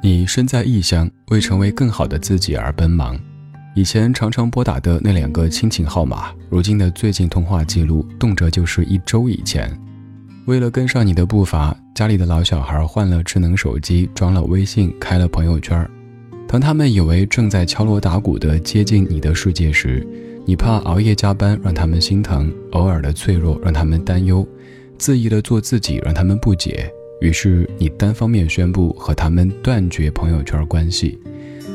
你身在异乡，为成为更好的自己而奔忙。以前常常拨打的那两个亲情号码，如今的最近通话记录，动辄就是一周以前。为了跟上你的步伐，家里的老小孩换了智能手机，装了微信，开了朋友圈。当他们以为正在敲锣打鼓地接近你的世界时，你怕熬夜加班让他们心疼，偶尔的脆弱让他们担忧，恣意的做自己让他们不解。于是你单方面宣布和他们断绝朋友圈关系，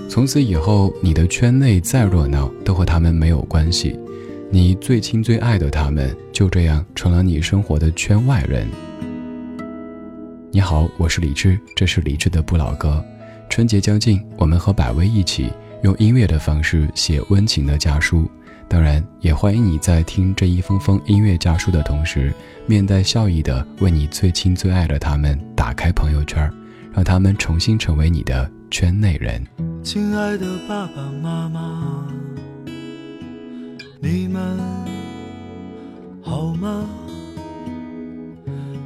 从此以后，你的圈内再热闹都和他们没有关系，你最亲最爱的他们就这样成了你生活的圈外人。你好，我是李志，这是李志的不老歌。春节将近，我们和百威一起用音乐的方式写温情的家书。当然，也欢迎你在听这一封封音乐家书的同时，面带笑意的为你最亲最爱的他们打开朋友圈，让他们重新成为你的圈内人。亲爱的爸爸妈妈，你们好吗？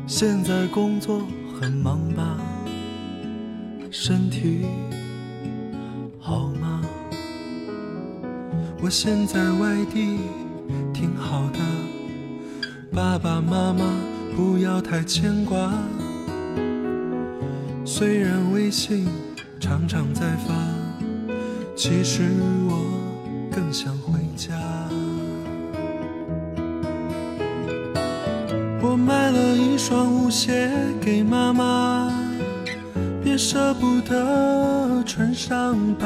现在工作很忙吧？身体我现在外地挺好的，爸爸妈妈不要太牵挂。虽然微信常常在发，其实我更想回家。我买了一双舞鞋给妈妈，别舍不得穿上吧。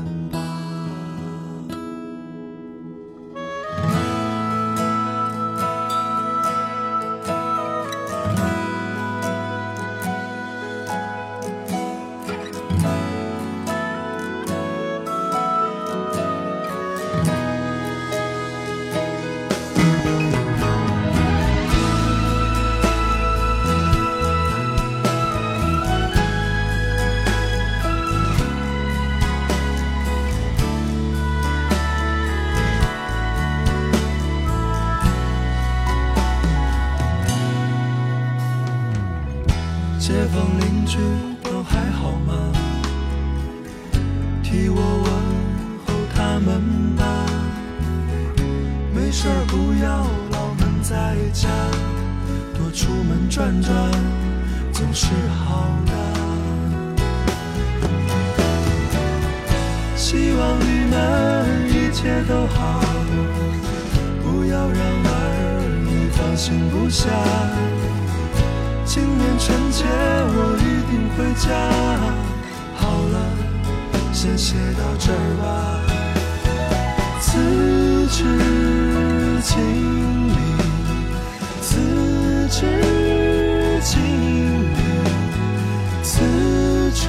好，不要让儿女放心不下。今年春节我一定回家。好了，先写到这儿吧。辞职经理，辞职经理，辞职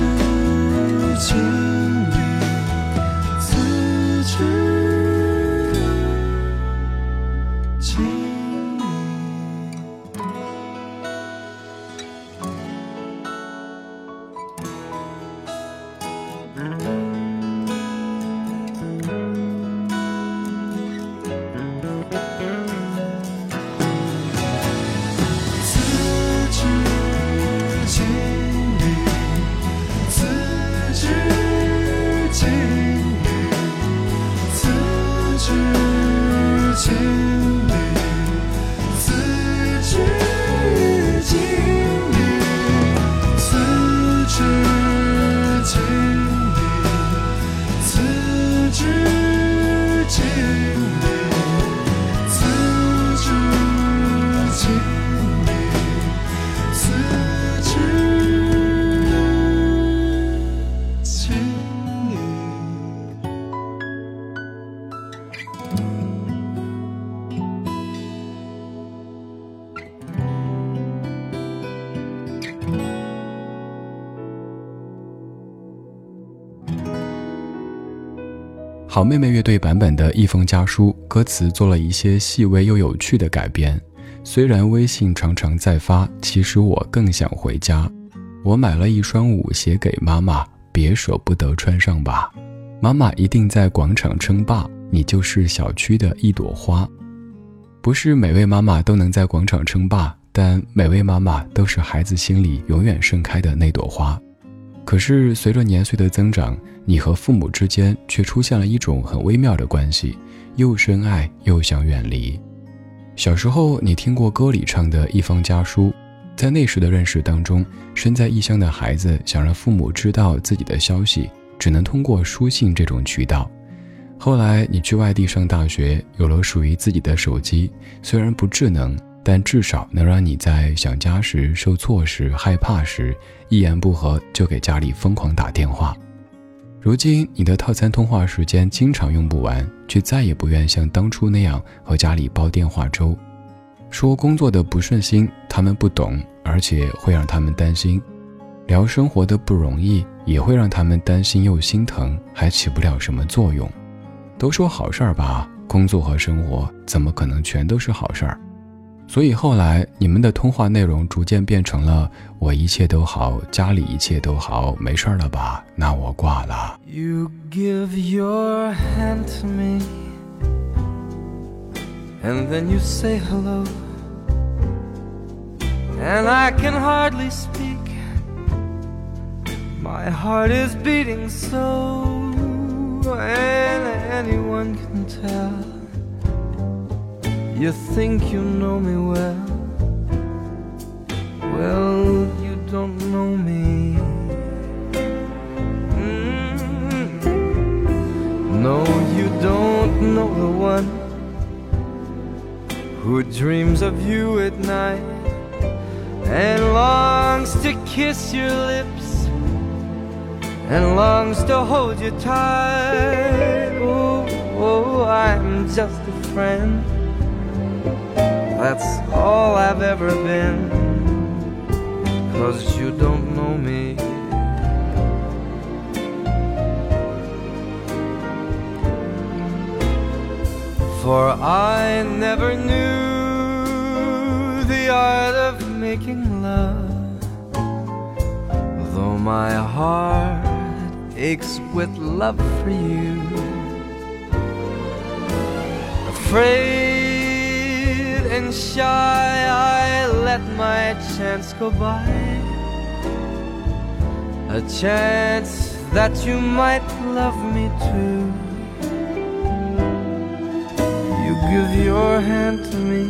好妹妹乐队版本的《一封家书》，歌词做了一些细微又有趣的改编。虽然微信常常在发，其实我更想回家。我买了一双舞鞋给妈妈，别舍不得穿上吧。妈妈一定在广场称霸，你就是小区的一朵花。不是每位妈妈都能在广场称霸，但每位妈妈都是孩子心里永远盛开的那朵花。可是随着年岁的增长，你和父母之间却出现了一种很微妙的关系，又深爱又想远离。小时候，你听过歌里唱的一封家书，在那时的认识当中，身在异乡的孩子想让父母知道自己的消息，只能通过书信这种渠道。后来，你去外地上大学，有了属于自己的手机，虽然不智能，但至少能让你在想家时、受挫时、害怕时，一言不合就给家里疯狂打电话。如今，你的套餐通话时间经常用不完，却再也不愿像当初那样和家里煲电话粥。说工作的不顺心，他们不懂，而且会让他们担心；聊生活的不容易，也会让他们担心又心疼，还起不了什么作用。都说好事儿吧，工作和生活怎么可能全都是好事儿？所以后来，你们的通话内容逐渐变成了“我一切都好，家里一切都好，没事了吧？那我挂了。” You give your hand to me, and then you say hello, and I can hardly speak. My heart is beating so, and anyone can tell. You think you know me well. Well, you don't know me. Mm. No, you don't know the one who dreams of you at night and longs to kiss your lips and longs to hold you tight. Oh, oh I'm just a friend that's all I've ever been. Cause you don't know me. For I never knew the art of making love. Though my heart aches with love for you. Afraid shy, I let my chance go by. A chance that you might love me too. You give your hand to me,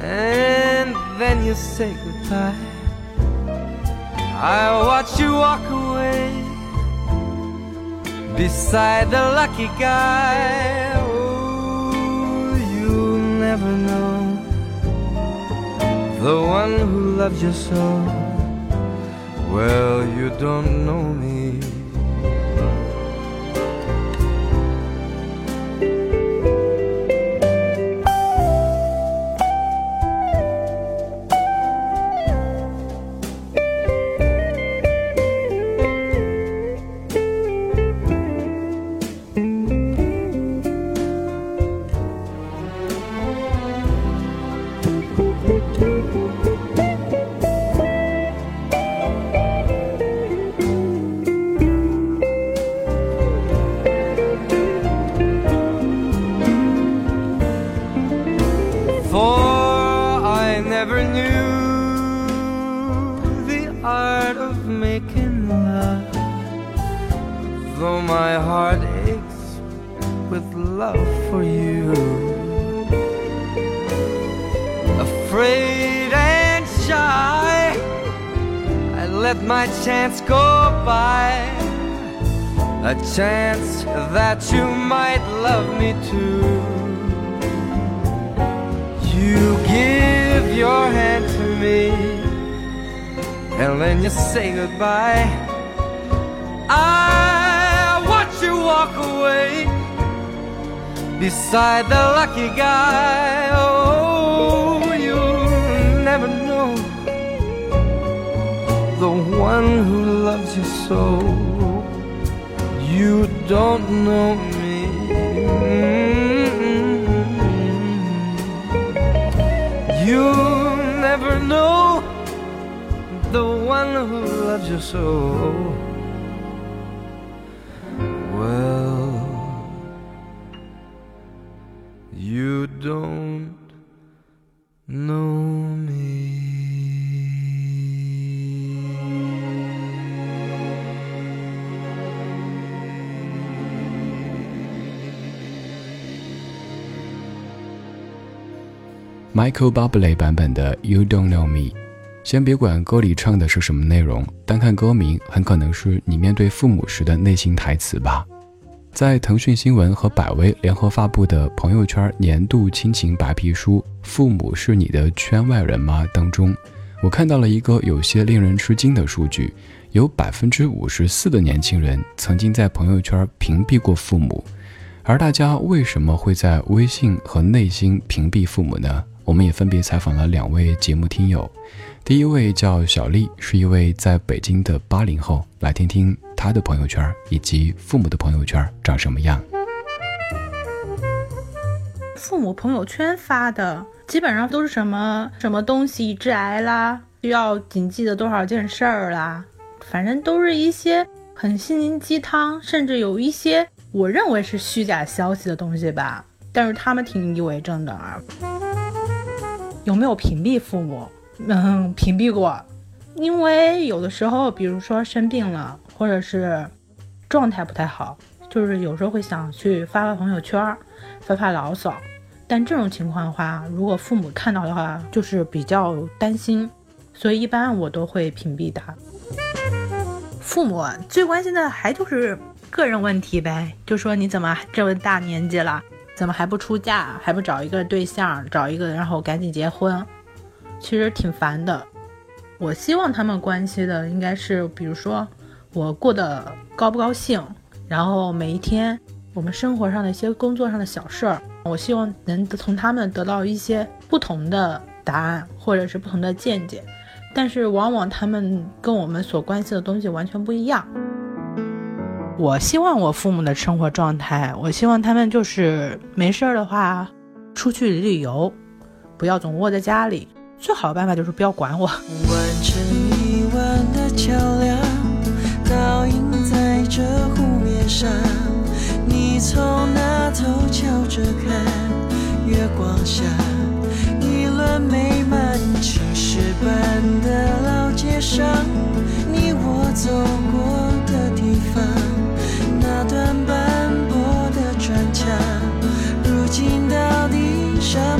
and then you say goodbye. I watch you walk away beside the lucky guy never know the one who loves you so. Well, you don't know me. Let my chance go by. A chance that you might love me too. You give your hand to me, and then you say goodbye. I watch you walk away beside the lucky guy. Oh, one who loves you so. You don't know me. You never know the one who loves you so.，Michael Bublé 版本的《You Don't Know Me》。先别管歌里唱的是什么内容，单看歌名，很可能是你面对父母时的内心台词吧。在腾讯新闻和百威联合发布的朋友圈年度亲情白皮书《父母是你的圈外人吗》当中，我看到了一个有些令人吃惊的数据：有百分之五十四的年轻人曾经在朋友圈屏蔽过父母。而大家为什么会在微信和内心屏蔽父母呢？我们也分别采访了两位节目听友。第一位叫小丽，是一位在北京的八零后，来听听她的朋友圈以及父母的朋友圈长什么样。父母朋友圈发的基本上都是什么什么东西致癌啦，需要谨记的多少件事儿啦，反正都是一些很心灵鸡汤，甚至有一些我认为是虚假消息的东西吧。但是他们挺以为真的啊。有没有屏蔽父母？嗯，屏蔽过，因为有的时候，比如说生病了，或者是状态不太好，就是有时候会想去发发朋友圈，发发牢骚。但这种情况的话，如果父母看到的话，就是比较担心，所以一般我都会屏蔽他。父母最关心的还就是个人问题呗，就说你怎么这么大年纪了，怎么还不出嫁，还不找一个对象，找一个然后赶紧结婚。其实挺烦的，我希望他们关心的应该是，比如说我过得高不高兴，然后每一天我们生活上的一些工作上的小事儿，我希望能从他们得到一些不同的答案或者是不同的见解，但是往往他们跟我们所关心的东西完全不一样。我希望我父母的生活状态，我希望他们就是没事儿的话出去旅旅游，不要总窝在家里。最好的办法就是不要管我。完成一万的桥梁，倒映在这湖面上。你从那头瞧着看，月光下，一轮美满，青石板的老街上，你我走过如今到底什么？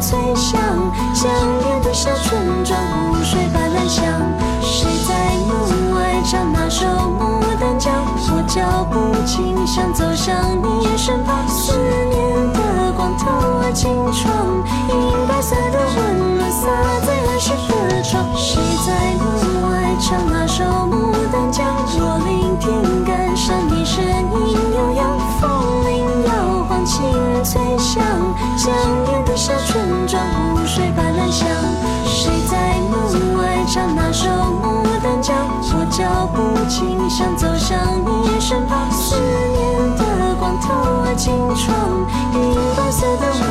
最想。的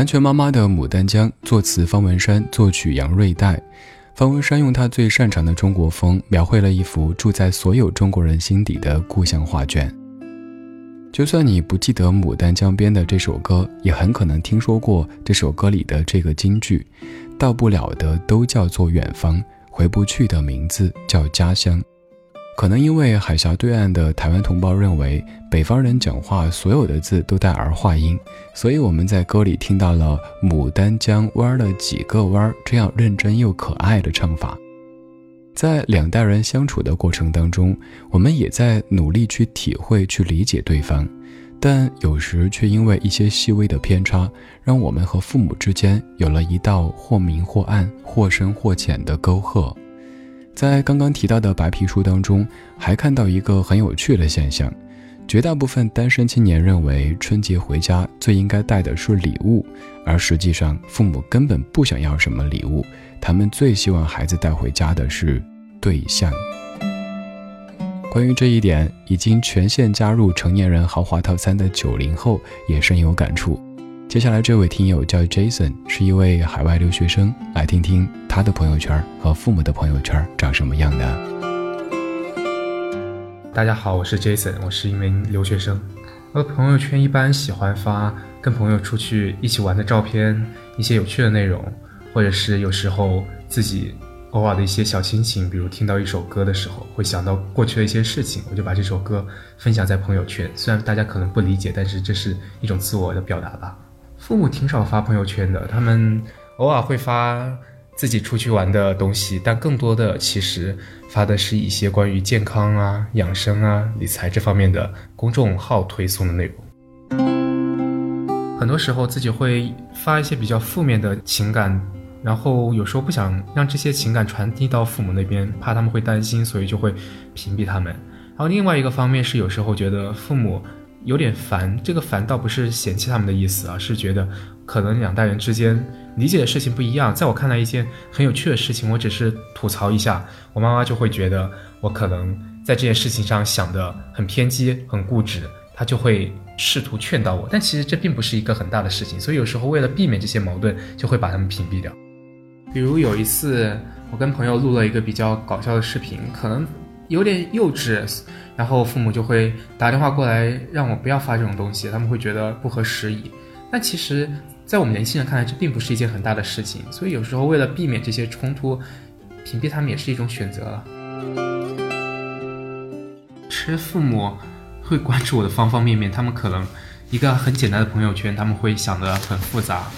南拳妈妈的《牡丹江》，作词方文山，作曲杨瑞代。方文山用他最擅长的中国风，描绘了一幅住在所有中国人心底的故乡画卷。就算你不记得《牡丹江边》的这首歌，也很可能听说过这首歌里的这个金句：“到不了的都叫做远方，回不去的名字叫家乡。”可能因为海峡对岸的台湾同胞认为北方人讲话所有的字都带儿化音，所以我们在歌里听到了“牡丹江弯了几个弯”这样认真又可爱的唱法。在两代人相处的过程当中，我们也在努力去体会、去理解对方，但有时却因为一些细微的偏差，让我们和父母之间有了一道或明或暗、或深或浅的沟壑。在刚刚提到的白皮书当中，还看到一个很有趣的现象：绝大部分单身青年认为春节回家最应该带的是礼物，而实际上父母根本不想要什么礼物，他们最希望孩子带回家的是对象。关于这一点，已经全线加入成年人豪华套餐的九零后也深有感触。接下来这位听友叫 Jason，是一位海外留学生，来听听他的朋友圈和父母的朋友圈长什么样的。大家好，我是 Jason，我是一名留学生。我的朋友圈一般喜欢发跟朋友出去一起玩的照片，一些有趣的内容，或者是有时候自己偶尔的一些小心情，比如听到一首歌的时候，会想到过去的一些事情，我就把这首歌分享在朋友圈。虽然大家可能不理解，但是这是一种自我的表达吧。父母挺少发朋友圈的，他们偶尔会发自己出去玩的东西，但更多的其实发的是一些关于健康啊、养生啊、理财这方面的公众号推送的内容。很多时候自己会发一些比较负面的情感，然后有时候不想让这些情感传递到父母那边，怕他们会担心，所以就会屏蔽他们。然后另外一个方面是有时候觉得父母。有点烦，这个烦倒不是嫌弃他们的意思啊，是觉得可能两代人之间理解的事情不一样。在我看来，一件很有趣的事情，我只是吐槽一下，我妈妈就会觉得我可能在这件事情上想的很偏激、很固执，她就会试图劝导我。但其实这并不是一个很大的事情，所以有时候为了避免这些矛盾，就会把他们屏蔽掉。比如有一次，我跟朋友录了一个比较搞笑的视频，可能。有点幼稚，然后父母就会打电话过来让我不要发这种东西，他们会觉得不合时宜。但其实，在我们年轻人看来，这并不是一件很大的事情。所以有时候为了避免这些冲突，屏蔽他们也是一种选择了。其实父母会关注我的方方面面，他们可能一个很简单的朋友圈，他们会想的很复杂。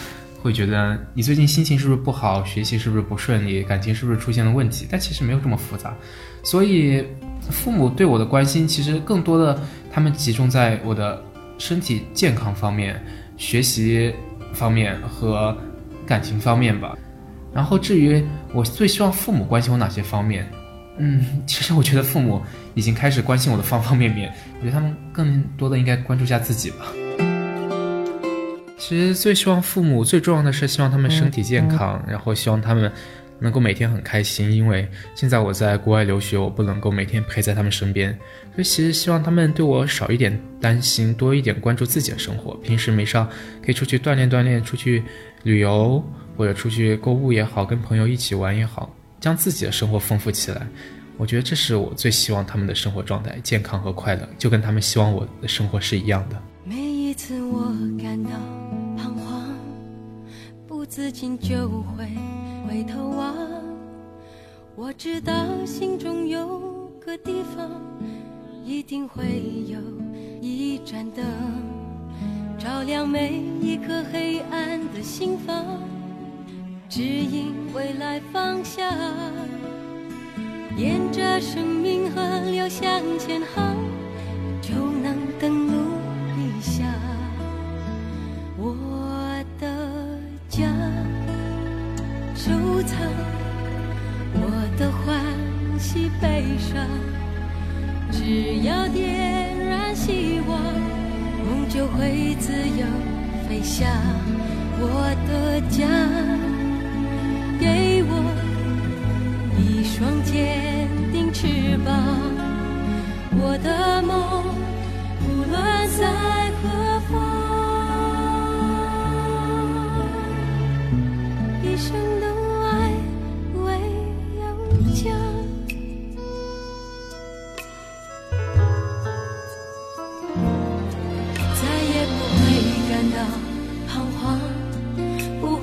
会觉得你最近心情是不是不好，学习是不是不顺利，感情是不是出现了问题？但其实没有这么复杂，所以父母对我的关心其实更多的，他们集中在我的身体健康方面、学习方面和感情方面吧。然后至于我最希望父母关心我哪些方面，嗯，其实我觉得父母已经开始关心我的方方面面，我觉得他们更多的应该关注一下自己吧。其实最希望父母最重要的是希望他们身体健康，然后希望他们能够每天很开心，因为现在我在国外留学，我不能够每天陪在他们身边，所以其实希望他们对我少一点担心，多一点关注自己的生活。平时没上可以出去锻炼锻炼，出去旅游或者出去购物也好，跟朋友一起玩也好，将自己的生活丰富起来。我觉得这是我最希望他们的生活状态，健康和快乐，就跟他们希望我的生活是一样的。每一次我感到自己就会。回头望，我知道心中有个地方，一定会有一盏灯，照亮每一颗黑暗的心房，指引未来方向。沿着生命河流向前航，藏我的欢喜悲伤，只要点燃希望，梦就会自由飞翔。我的家，给我一双坚定翅膀。我的梦，无论在何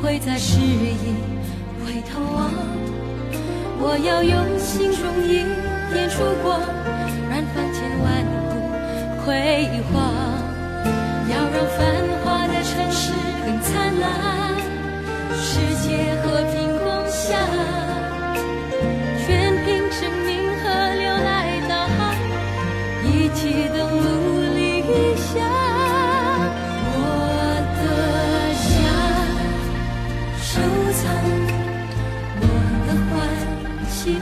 会在失意回头望，我要用心中一点烛光，燃放千万股辉煌，要让繁华的城市更灿烂，世界和平共享，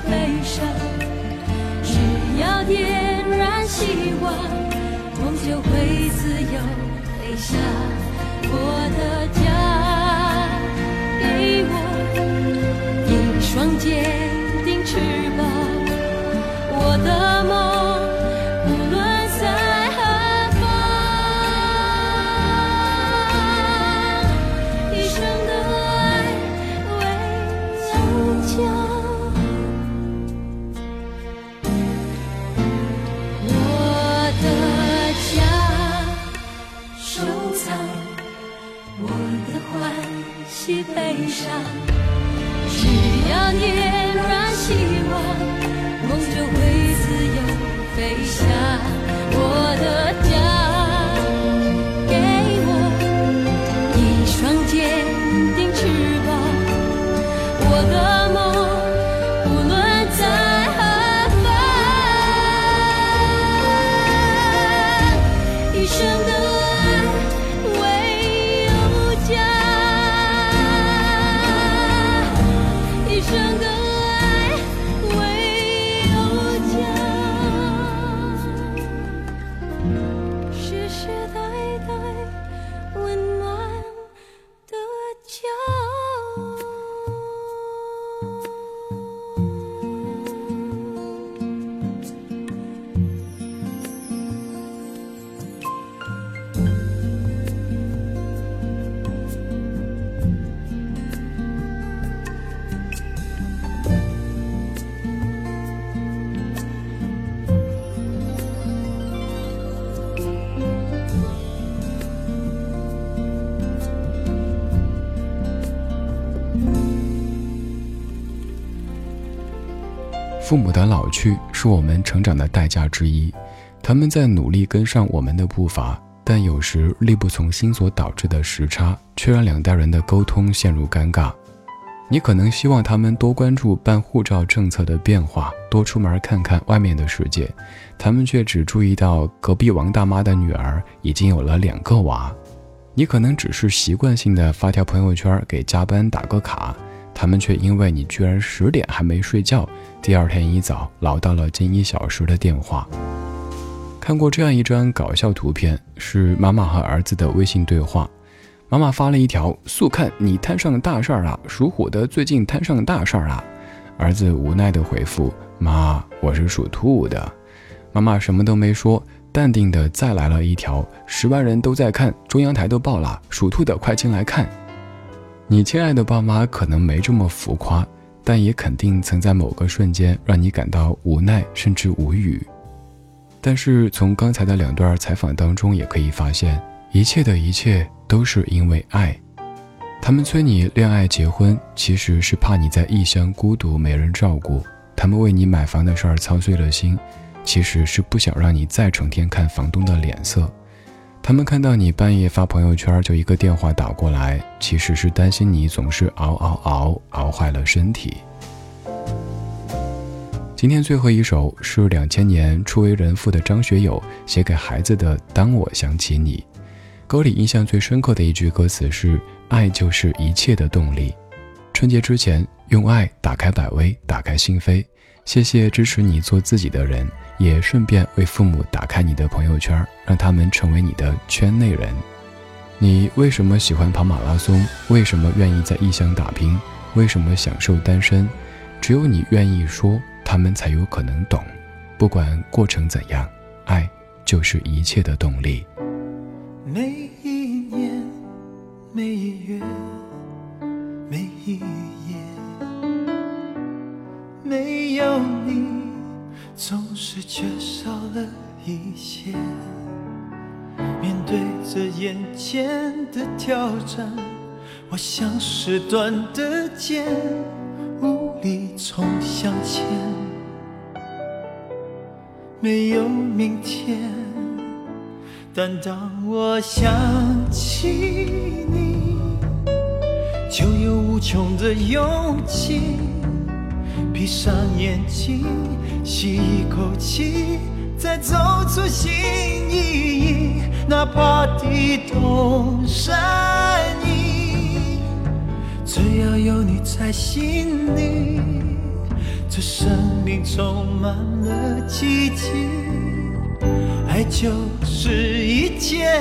悲伤，只要点燃希望，梦就会自由飞翔。我的家，给我一双肩父母的老去是我们成长的代价之一，他们在努力跟上我们的步伐，但有时力不从心所导致的时差，却让两代人的沟通陷入尴尬。你可能希望他们多关注办护照政策的变化，多出门看看外面的世界，他们却只注意到隔壁王大妈的女儿已经有了两个娃。你可能只是习惯性的发条朋友圈给加班打个卡。他们却因为你居然十点还没睡觉，第二天一早唠叨了近一小时的电话。看过这样一张搞笑图片，是妈妈和儿子的微信对话。妈妈发了一条：“速看，你摊上大事儿了！属虎的最近摊上大事儿了。”儿子无奈的回复：“妈，我是属兔的。”妈妈什么都没说，淡定的再来了一条：“十万人都在看，中央台都报了，属兔的快进来看。”你亲爱的爸妈可能没这么浮夸，但也肯定曾在某个瞬间让你感到无奈甚至无语。但是从刚才的两段采访当中，也可以发现，一切的一切。都是因为爱，他们催你恋爱结婚，其实是怕你在异乡孤独没人照顾；他们为你买房的事儿操碎了心，其实是不想让你再成天看房东的脸色；他们看到你半夜发朋友圈就一个电话打过来，其实是担心你总是熬熬熬熬坏了身体。今天最后一首是两千年初为人父的张学友写给孩子的《当我想起你》。歌里印象最深刻的一句歌词是“爱就是一切的动力”。春节之前，用爱打开百威，打开心扉。谢谢支持你做自己的人，也顺便为父母打开你的朋友圈，让他们成为你的圈内人。你为什么喜欢跑马拉松？为什么愿意在异乡打拼？为什么享受单身？只有你愿意说，他们才有可能懂。不管过程怎样，爱就是一切的动力。每一年，每一月，每一是缺少了一些。面对着眼前的挑战，我像是断的剑，无力冲向前。没有明天。但当我想起你，就有无穷的勇气。闭上眼睛，吸一口气，再走出新意义。哪怕地动山移，只要有你在心里，这生命充满了奇迹。爱就是一切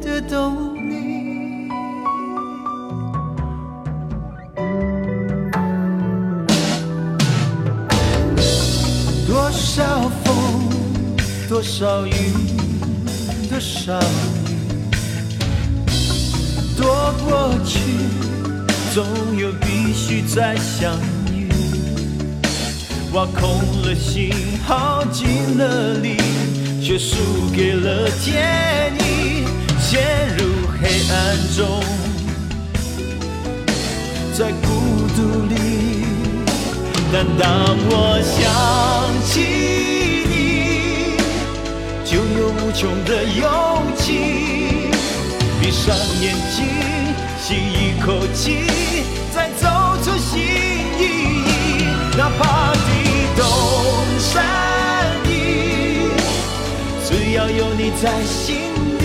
的动力。少风，多少雨，多少雨，多过去，总有必须再相遇。挖空了心，耗尽了力。却输给了天意，陷入黑暗中，在孤独里。但当我想起你，就有无穷的勇气。闭上眼睛，吸一口气，再走出新意，哪怕地动山。要有你在心里，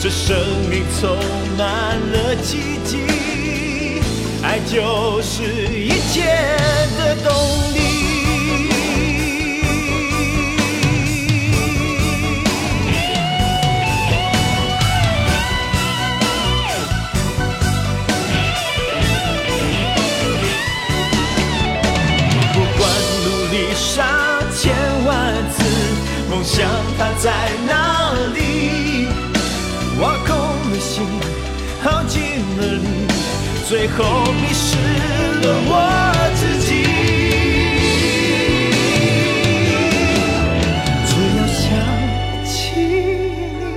这生命充满了奇迹，就是一切的动力，不管努力上千万次，梦想它在哪里，挖空了心，耗尽了力。最后迷失了我自己。只要想起你，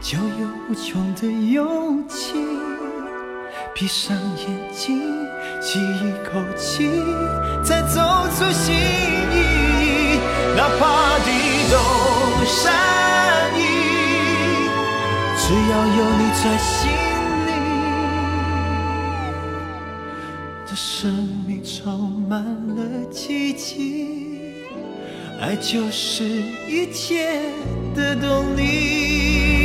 就有无穷的勇气。闭上眼睛，吸一口气，再走出心意。哪怕地动山移，只要有你在心生命充满了奇迹，爱就是一切的动力。